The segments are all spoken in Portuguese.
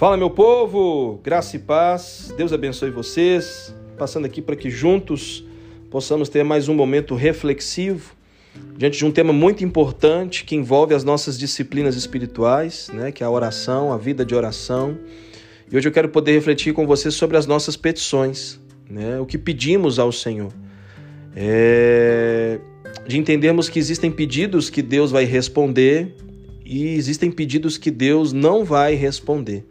Fala, meu povo, graça e paz, Deus abençoe vocês. Passando aqui para que juntos possamos ter mais um momento reflexivo diante de um tema muito importante que envolve as nossas disciplinas espirituais, né, que é a oração, a vida de oração. E hoje eu quero poder refletir com vocês sobre as nossas petições, né, o que pedimos ao Senhor. É... De entendermos que existem pedidos que Deus vai responder e existem pedidos que Deus não vai responder.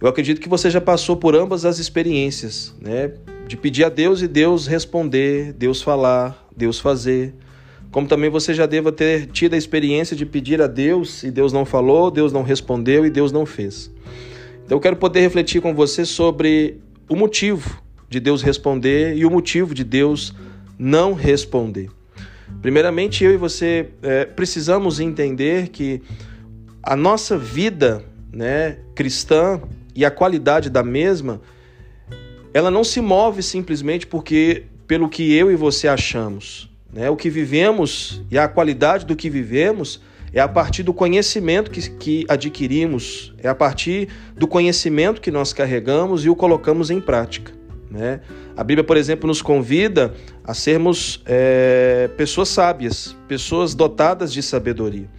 Eu acredito que você já passou por ambas as experiências, né? De pedir a Deus e Deus responder, Deus falar, Deus fazer. Como também você já deva ter tido a experiência de pedir a Deus e Deus não falou, Deus não respondeu e Deus não fez. Então eu quero poder refletir com você sobre o motivo de Deus responder e o motivo de Deus não responder. Primeiramente, eu e você é, precisamos entender que a nossa vida né, cristã e a qualidade da mesma, ela não se move simplesmente porque pelo que eu e você achamos. Né? O que vivemos e a qualidade do que vivemos é a partir do conhecimento que, que adquirimos, é a partir do conhecimento que nós carregamos e o colocamos em prática. Né? A Bíblia, por exemplo, nos convida a sermos é, pessoas sábias, pessoas dotadas de sabedoria.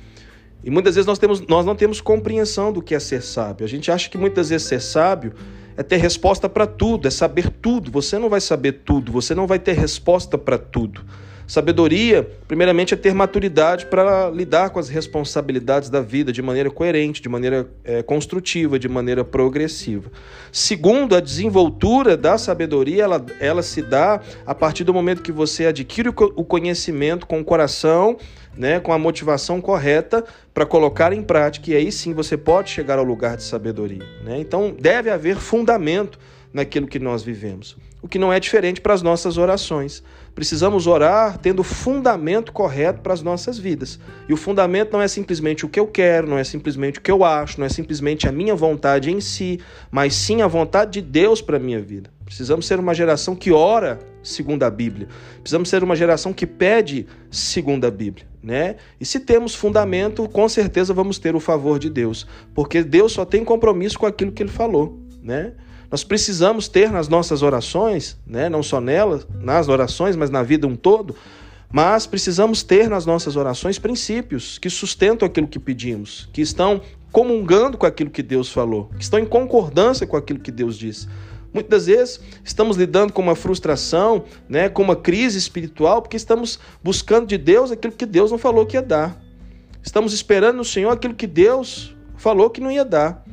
E muitas vezes nós, temos, nós não temos compreensão do que é ser sábio. A gente acha que muitas vezes ser sábio é ter resposta para tudo, é saber tudo. Você não vai saber tudo, você não vai ter resposta para tudo. Sabedoria, primeiramente, é ter maturidade para lidar com as responsabilidades da vida de maneira coerente, de maneira é, construtiva, de maneira progressiva. Segundo, a desenvoltura da sabedoria, ela, ela se dá a partir do momento que você adquire o conhecimento com o coração, né, com a motivação correta para colocar em prática, e aí sim você pode chegar ao lugar de sabedoria. Né? Então, deve haver fundamento naquilo que nós vivemos o que não é diferente para as nossas orações. Precisamos orar tendo o fundamento correto para as nossas vidas. E o fundamento não é simplesmente o que eu quero, não é simplesmente o que eu acho, não é simplesmente a minha vontade em si, mas sim a vontade de Deus para a minha vida. Precisamos ser uma geração que ora segundo a Bíblia. Precisamos ser uma geração que pede segundo a Bíblia, né? E se temos fundamento, com certeza vamos ter o favor de Deus, porque Deus só tem compromisso com aquilo que ele falou, né? Nós precisamos ter nas nossas orações, né, não só nelas, nas orações, mas na vida um todo, mas precisamos ter nas nossas orações princípios que sustentam aquilo que pedimos, que estão comungando com aquilo que Deus falou, que estão em concordância com aquilo que Deus disse. Muitas vezes estamos lidando com uma frustração, né, com uma crise espiritual, porque estamos buscando de Deus aquilo que Deus não falou que ia dar. Estamos esperando no Senhor aquilo que Deus falou que não ia dar.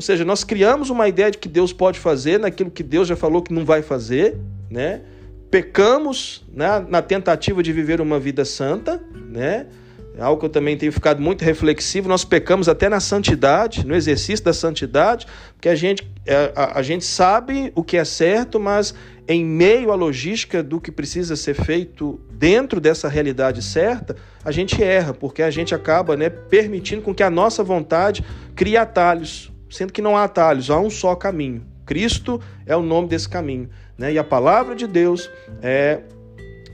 Ou seja, nós criamos uma ideia de que Deus pode fazer naquilo que Deus já falou que não vai fazer, né? Pecamos né, na tentativa de viver uma vida santa, né? É algo que eu também tenho ficado muito reflexivo. Nós pecamos até na santidade, no exercício da santidade, porque a gente, é, a, a gente sabe o que é certo, mas em meio à logística do que precisa ser feito dentro dessa realidade certa, a gente erra, porque a gente acaba né, permitindo com que a nossa vontade crie atalhos sendo que não há atalhos, há um só caminho. Cristo é o nome desse caminho, né? E a palavra de Deus é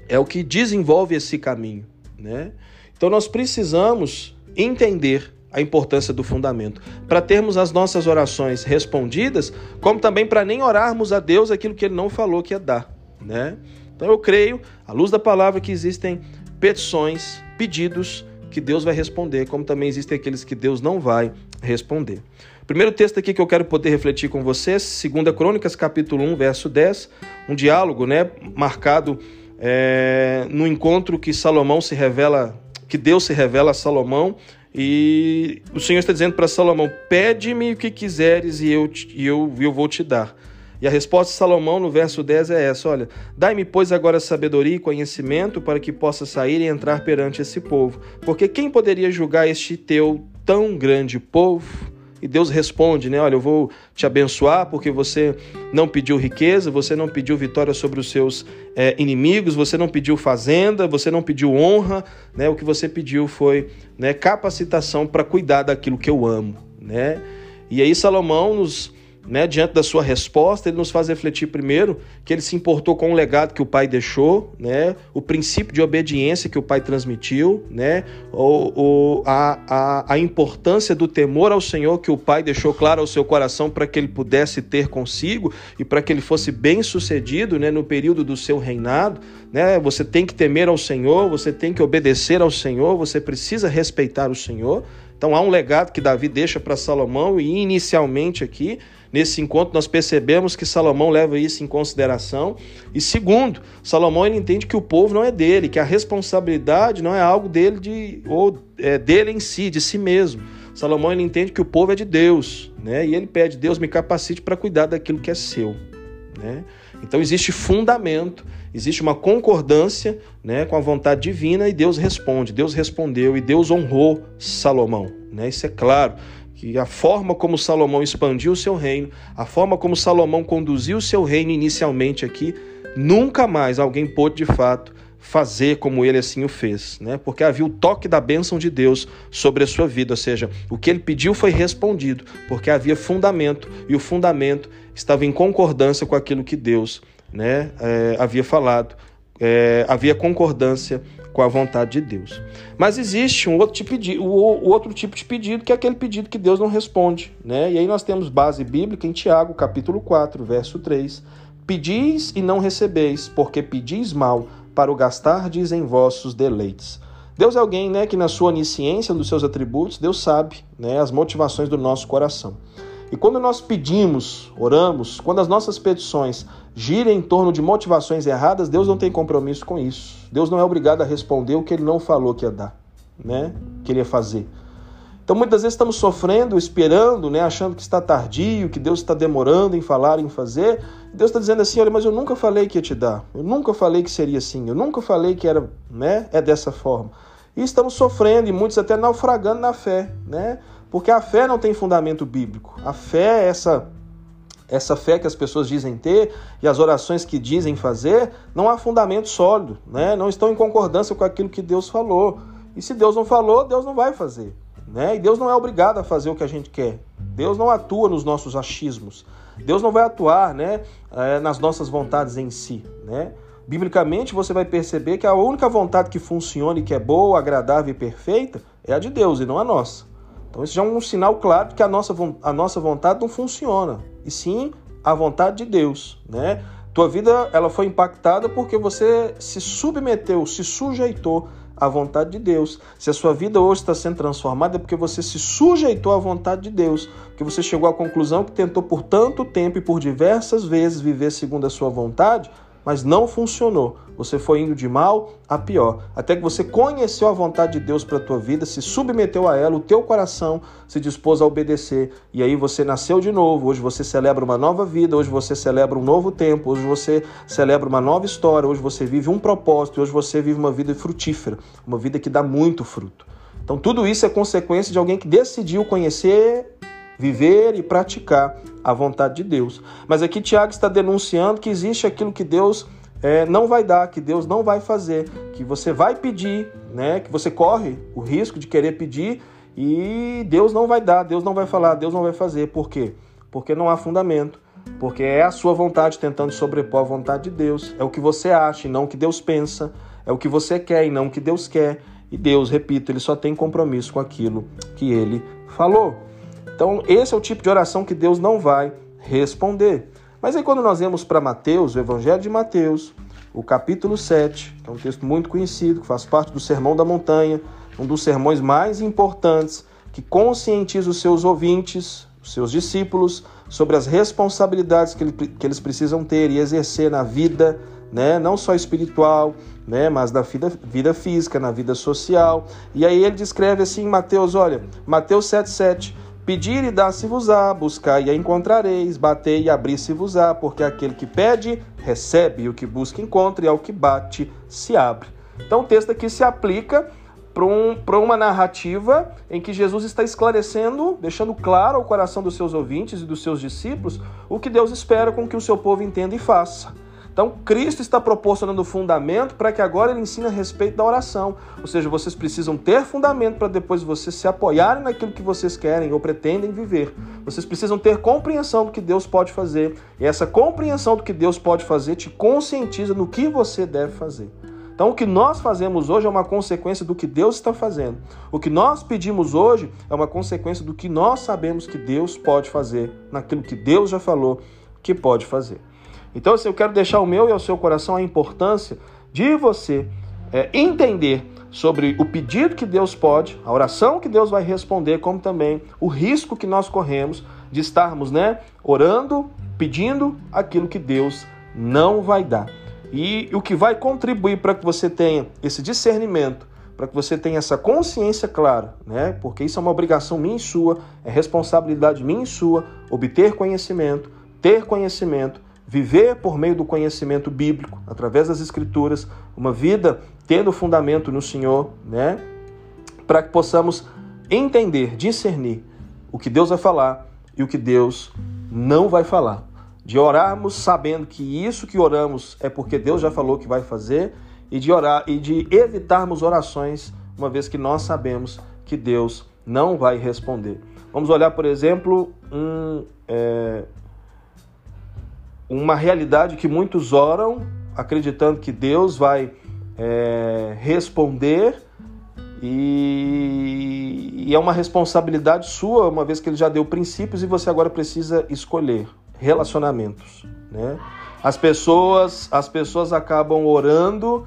é o que desenvolve esse caminho, né? Então nós precisamos entender a importância do fundamento para termos as nossas orações respondidas, como também para nem orarmos a Deus aquilo que ele não falou que ia dar, né? Então eu creio, à luz da palavra, que existem petições, pedidos que Deus vai responder, como também existem aqueles que Deus não vai responder. Primeiro texto aqui que eu quero poder refletir com vocês, 2 Crônicas, capítulo 1, verso 10, um diálogo né, marcado é, no encontro que Salomão se revela, que Deus se revela a Salomão, e o Senhor está dizendo para Salomão: Pede-me o que quiseres e eu, e eu, eu vou te dar. E a resposta de Salomão no verso 10 é essa: Olha, dai-me, pois, agora sabedoria e conhecimento para que possa sair e entrar perante esse povo. Porque quem poderia julgar este teu tão grande povo? E Deus responde, né? Olha, eu vou te abençoar porque você não pediu riqueza, você não pediu vitória sobre os seus é, inimigos, você não pediu fazenda, você não pediu honra, né? O que você pediu foi né, capacitação para cuidar daquilo que eu amo, né? E aí Salomão nos, né, diante da sua resposta, ele nos faz refletir primeiro que ele se importou com o legado que o pai deixou, né, o princípio de obediência que o pai transmitiu, né, o, o, a, a, a importância do temor ao Senhor que o pai deixou claro ao seu coração para que ele pudesse ter consigo e para que ele fosse bem sucedido né, no período do seu reinado. Né, você tem que temer ao Senhor, você tem que obedecer ao Senhor, você precisa respeitar o Senhor. Então há um legado que Davi deixa para Salomão e inicialmente aqui Nesse encontro nós percebemos que Salomão leva isso em consideração. E segundo, Salomão ele entende que o povo não é dele, que a responsabilidade não é algo dele de ou é dele em si, de si mesmo. Salomão ele entende que o povo é de Deus, né? E ele pede: "Deus me capacite para cuidar daquilo que é seu", né? Então existe fundamento, existe uma concordância, né, com a vontade divina e Deus responde. Deus respondeu e Deus honrou Salomão, né? Isso é claro que a forma como Salomão expandiu o seu reino, a forma como Salomão conduziu o seu reino inicialmente aqui, nunca mais alguém pôde de fato fazer como ele assim o fez, né? Porque havia o toque da bênção de Deus sobre a sua vida, ou seja, o que ele pediu foi respondido, porque havia fundamento e o fundamento estava em concordância com aquilo que Deus, né, é, havia falado, é, havia concordância com a vontade de Deus. Mas existe um outro tipo de, o, o outro tipo de pedido, que é aquele pedido que Deus não responde. Né? E aí nós temos base bíblica em Tiago, capítulo 4, verso 3. Pedis e não recebeis, porque pedis mal, para o gastardes em vossos deleites. Deus é alguém né, que, na sua onisciência dos seus atributos, Deus sabe né, as motivações do nosso coração. E quando nós pedimos, oramos, quando as nossas petições giram em torno de motivações erradas, Deus não tem compromisso com isso. Deus não é obrigado a responder o que ele não falou que ia dar, né? Que ele ia fazer. Então muitas vezes estamos sofrendo, esperando, né, achando que está tardio, que Deus está demorando em falar, em fazer. Deus está dizendo assim, olha, mas eu nunca falei que ia te dar. Eu nunca falei que seria assim. Eu nunca falei que era, né, é dessa forma. E estamos sofrendo e muitos até naufragando na fé, né? Porque a fé não tem fundamento bíblico. A fé é essa essa fé que as pessoas dizem ter e as orações que dizem fazer, não há fundamento sólido, né? não estão em concordância com aquilo que Deus falou. E se Deus não falou, Deus não vai fazer. Né? E Deus não é obrigado a fazer o que a gente quer. Deus não atua nos nossos achismos. Deus não vai atuar né, eh, nas nossas vontades em si. Né? Biblicamente, você vai perceber que a única vontade que funciona e que é boa, agradável e perfeita é a de Deus e não a nossa. Então, isso já é um sinal claro de que a nossa, a nossa vontade não funciona, e sim a vontade de Deus, né? Tua vida ela foi impactada porque você se submeteu, se sujeitou à vontade de Deus. Se a sua vida hoje está sendo transformada é porque você se sujeitou à vontade de Deus, porque você chegou à conclusão que tentou por tanto tempo e por diversas vezes viver segundo a sua vontade, mas não funcionou. Você foi indo de mal a pior, até que você conheceu a vontade de Deus para a tua vida, se submeteu a ela, o teu coração se dispôs a obedecer, e aí você nasceu de novo. Hoje você celebra uma nova vida, hoje você celebra um novo tempo, hoje você celebra uma nova história, hoje você vive um propósito, hoje você vive uma vida frutífera, uma vida que dá muito fruto. Então tudo isso é consequência de alguém que decidiu conhecer viver e praticar a vontade de Deus. Mas aqui Tiago está denunciando que existe aquilo que Deus é, não vai dar, que Deus não vai fazer, que você vai pedir, né? Que você corre o risco de querer pedir e Deus não vai dar, Deus não vai falar, Deus não vai fazer. Por quê? Porque não há fundamento. Porque é a sua vontade tentando sobrepor a vontade de Deus. É o que você acha e não o que Deus pensa. É o que você quer e não o que Deus quer. E Deus, repito, ele só tem compromisso com aquilo que ele falou. Então, esse é o tipo de oração que Deus não vai responder. Mas aí, quando nós vemos para Mateus, o Evangelho de Mateus, o capítulo 7, que é um texto muito conhecido, que faz parte do Sermão da Montanha, um dos sermões mais importantes, que conscientiza os seus ouvintes, os seus discípulos, sobre as responsabilidades que, eles precisam ter e exercer na vida, né? não só espiritual, né? mas na vida, vida física, na vida social. E aí ele descreve assim em Mateus, olha, Mateus 7,7. Pedir e dar-se-vos-á, buscar e encontrareis, bater e abrir-se-vos-á, porque aquele que pede, recebe, e o que busca, encontra, e ao que bate, se abre. Então o texto aqui se aplica para um, uma narrativa em que Jesus está esclarecendo, deixando claro ao coração dos seus ouvintes e dos seus discípulos o que Deus espera com que o seu povo entenda e faça. Então, Cristo está proporcionando fundamento para que agora ele ensine a respeito da oração. Ou seja, vocês precisam ter fundamento para depois vocês se apoiarem naquilo que vocês querem ou pretendem viver. Vocês precisam ter compreensão do que Deus pode fazer. E essa compreensão do que Deus pode fazer te conscientiza no que você deve fazer. Então, o que nós fazemos hoje é uma consequência do que Deus está fazendo. O que nós pedimos hoje é uma consequência do que nós sabemos que Deus pode fazer, naquilo que Deus já falou que pode fazer. Então, assim, eu quero deixar o meu e ao seu coração a importância de você é, entender sobre o pedido que Deus pode, a oração que Deus vai responder, como também o risco que nós corremos de estarmos, né, orando, pedindo aquilo que Deus não vai dar. E o que vai contribuir para que você tenha esse discernimento, para que você tenha essa consciência clara, né? Porque isso é uma obrigação minha e sua, é responsabilidade minha e sua, obter conhecimento, ter conhecimento, viver por meio do conhecimento bíblico, através das escrituras, uma vida tendo fundamento no Senhor, né? Para que possamos entender, discernir o que Deus vai falar e o que Deus não vai falar de orarmos sabendo que isso que oramos é porque Deus já falou que vai fazer e de orar e de evitarmos orações uma vez que nós sabemos que Deus não vai responder. Vamos olhar, por exemplo, um, é, uma realidade que muitos oram acreditando que Deus vai é, responder e, e é uma responsabilidade sua, uma vez que ele já deu princípios e você agora precisa escolher relacionamentos, né? As pessoas, as pessoas acabam orando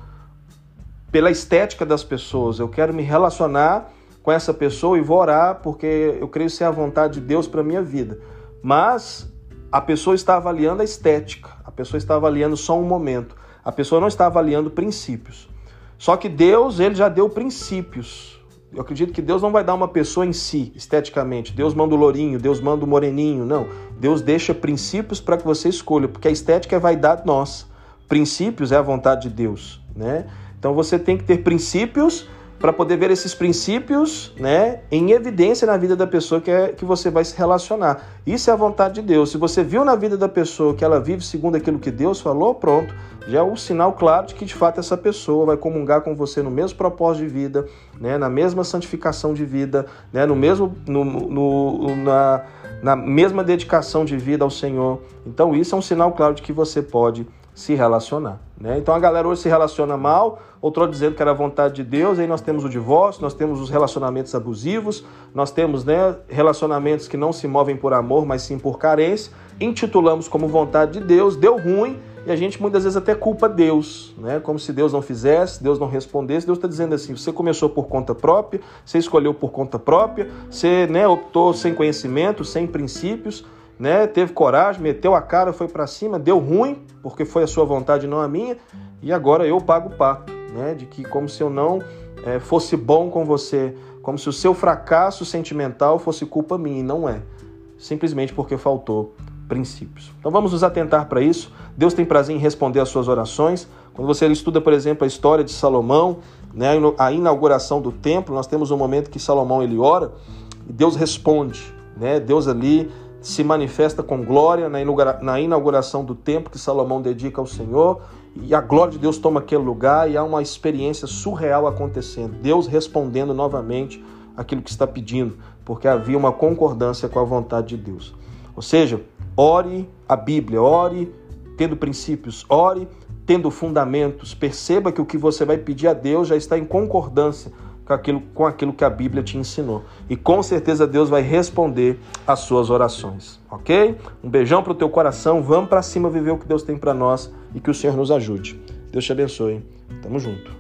pela estética das pessoas. Eu quero me relacionar com essa pessoa e vou orar porque eu creio ser a vontade de Deus para minha vida. Mas a pessoa está avaliando a estética. A pessoa está avaliando só um momento. A pessoa não está avaliando princípios. Só que Deus, ele já deu princípios eu acredito que Deus não vai dar uma pessoa em si, esteticamente. Deus manda o lourinho, Deus manda o moreninho. Não. Deus deixa princípios para que você escolha, porque a estética é vaidade nossa. Princípios é a vontade de Deus, né? Então você tem que ter princípios para poder ver esses princípios né, em evidência na vida da pessoa que, é, que você vai se relacionar. Isso é a vontade de Deus. Se você viu na vida da pessoa que ela vive segundo aquilo que Deus falou, pronto, já é um sinal claro de que de fato essa pessoa vai comungar com você no mesmo propósito de vida, né, na mesma santificação de vida, né, no mesmo, no, no, na, na mesma dedicação de vida ao Senhor. Então isso é um sinal claro de que você pode se relacionar. Né? Então a galera hoje se relaciona mal, outrou dizendo que era vontade de Deus, aí nós temos o divórcio, nós temos os relacionamentos abusivos, nós temos né, relacionamentos que não se movem por amor, mas sim por carência, intitulamos como vontade de Deus, deu ruim, e a gente muitas vezes até culpa Deus, né? como se Deus não fizesse, Deus não respondesse. Deus está dizendo assim: você começou por conta própria, você escolheu por conta própria, você né, optou sem conhecimento, sem princípios né? Teve coragem, meteu a cara, foi para cima, deu ruim, porque foi a sua vontade, não a minha, e agora eu pago o pato, né? De que como se eu não é, fosse bom com você, como se o seu fracasso sentimental fosse culpa minha, e não é. Simplesmente porque faltou princípios. Então vamos nos atentar para isso. Deus tem prazer em responder às suas orações. Quando você estuda, por exemplo, a história de Salomão, né, a inauguração do templo, nós temos um momento que Salomão ele ora e Deus responde, né? Deus ali se manifesta com glória na inauguração do templo que Salomão dedica ao Senhor, e a glória de Deus toma aquele lugar e há uma experiência surreal acontecendo. Deus respondendo novamente aquilo que está pedindo, porque havia uma concordância com a vontade de Deus. Ou seja, ore a Bíblia, ore tendo princípios, ore tendo fundamentos. Perceba que o que você vai pedir a Deus já está em concordância com aquilo, com aquilo que a Bíblia te ensinou. E com certeza Deus vai responder às suas orações, ok? Um beijão para o teu coração, vamos para cima viver o que Deus tem para nós e que o Senhor nos ajude. Deus te abençoe. Tamo junto.